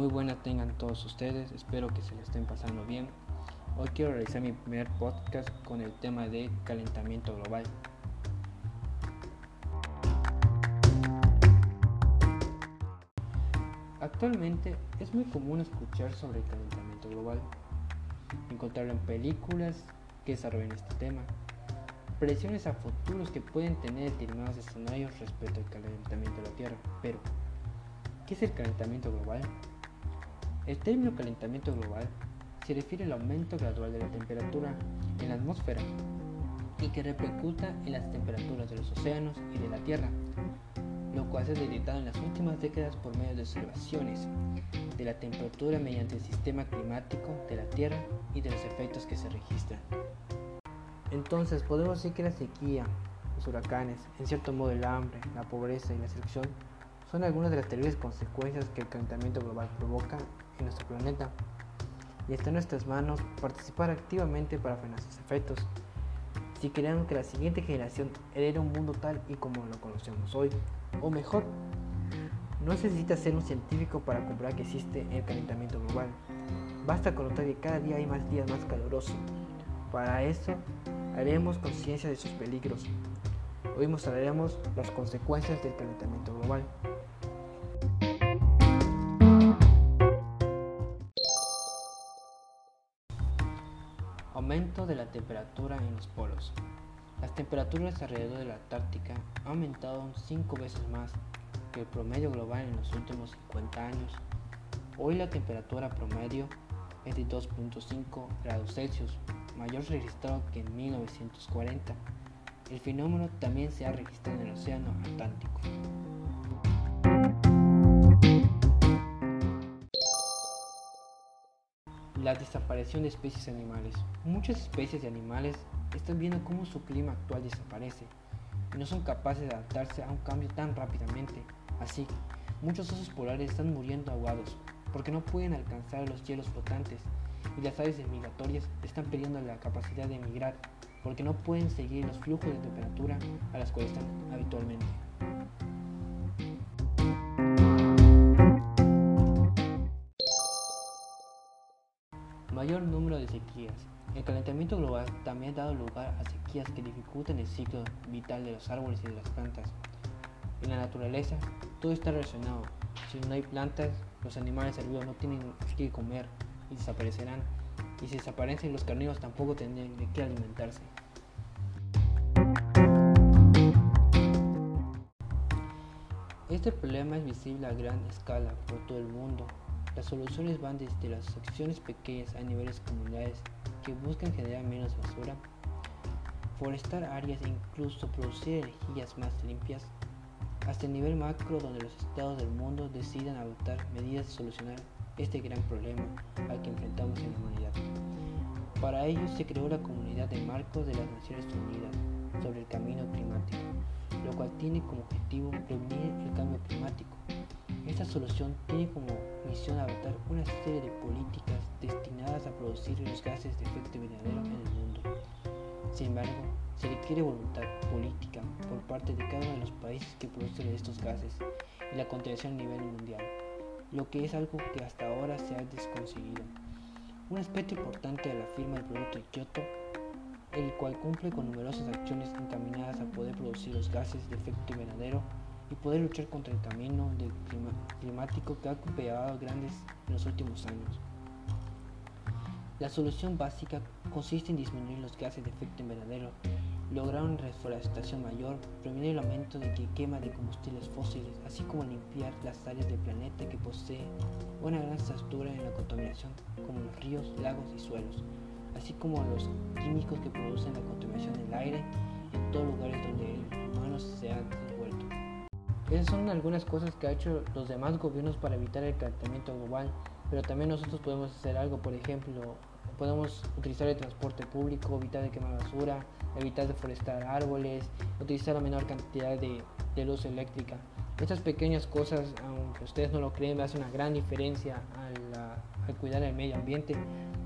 Muy buena tengan todos ustedes, espero que se le estén pasando bien. Hoy quiero realizar mi primer podcast con el tema de calentamiento global. Actualmente es muy común escuchar sobre el calentamiento global, encontrarlo en películas que desarrollan este tema, presiones a futuros que pueden tener determinados escenarios respecto al calentamiento de la Tierra. Pero, ¿qué es el calentamiento global? El término calentamiento global se refiere al aumento gradual de la temperatura en la atmósfera y que repercuta en las temperaturas de los océanos y de la Tierra, lo cual se ha detectado en las últimas décadas por medio de observaciones de la temperatura mediante el sistema climático de la Tierra y de los efectos que se registran. Entonces podemos decir que la sequía, los huracanes, en cierto modo el hambre, la pobreza y la selección son algunas de las terribles consecuencias que el calentamiento global provoca en nuestro planeta. Y está en nuestras manos participar activamente para frenar sus efectos. Si queremos que la siguiente generación herede un mundo tal y como lo conocemos hoy, o mejor, no necesita ser un científico para comprobar que existe el calentamiento global. Basta con notar que cada día hay más días más calurosos. Para eso, haremos conciencia de sus peligros. Hoy mostraremos las consecuencias del calentamiento global. Aumento de la temperatura en los polos. Las temperaturas alrededor de la Antártica han aumentado 5 veces más que el promedio global en los últimos 50 años. Hoy la temperatura promedio es de 2.5 grados Celsius, mayor registrado que en 1940. El fenómeno también se ha registrado en el Océano Atlántico. La desaparición de especies animales. Muchas especies de animales están viendo cómo su clima actual desaparece y no son capaces de adaptarse a un cambio tan rápidamente. Así, muchos osos polares están muriendo ahogados porque no pueden alcanzar los hielos flotantes y las aves migratorias están perdiendo la capacidad de emigrar porque no pueden seguir los flujos de temperatura a las cuales están habitualmente. Mayor número de sequías. El calentamiento global también ha dado lugar a sequías que dificultan el ciclo vital de los árboles y de las plantas. En la naturaleza, todo está relacionado. Si no hay plantas, los animales herbívoros no tienen que comer y desaparecerán. Y si desaparecen los carnívoros tampoco tendrán de qué alimentarse. Este problema es visible a gran escala por todo el mundo. Las soluciones van desde las acciones pequeñas a niveles comunidades que buscan generar menos basura, forestar áreas e incluso producir energías más limpias, hasta el nivel macro donde los estados del mundo decidan adoptar medidas de solucionar este gran problema al que enfrentamos en la humanidad. Para ello se creó la Comunidad de Marcos de las Naciones Unidas sobre el Camino Climático, lo cual tiene como objetivo prevenir el cambio climático. Esta solución tiene como misión adoptar una serie de políticas destinadas a producir los gases de efecto invernadero en el mundo. Sin embargo, se requiere voluntad política por parte de cada uno de los países que producen estos gases y la contención a nivel mundial lo que es algo que hasta ahora se ha desconseguido. Un aspecto importante de la firma del Producto de Kioto, el cual cumple con numerosas acciones encaminadas a poder producir los gases de efecto invernadero y poder luchar contra el camino climático que ha golpeado grandes en los últimos años. La solución básica consiste en disminuir los gases de efecto invernadero lograr una reforestación mayor, prevenir el aumento de quema de combustibles fósiles, así como limpiar las áreas del planeta que poseen una gran estructura en la contaminación, como los ríos, lagos y suelos, así como los químicos que producen la contaminación del aire en todos lugares donde el humano se ha. Esas son algunas cosas que han hecho los demás gobiernos para evitar el calentamiento global, pero también nosotros podemos hacer algo, por ejemplo, podemos utilizar el transporte público, evitar de quemar basura, evitar deforestar árboles, utilizar la menor cantidad de, luz eléctrica. Estas pequeñas cosas, aunque ustedes no lo creen, hacen una gran diferencia al, cuidar el medio ambiente.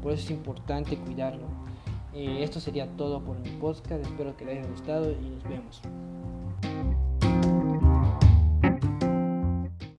Por eso es importante cuidarlo. Eh, esto sería todo por mi podcast. Espero que les haya gustado y nos vemos.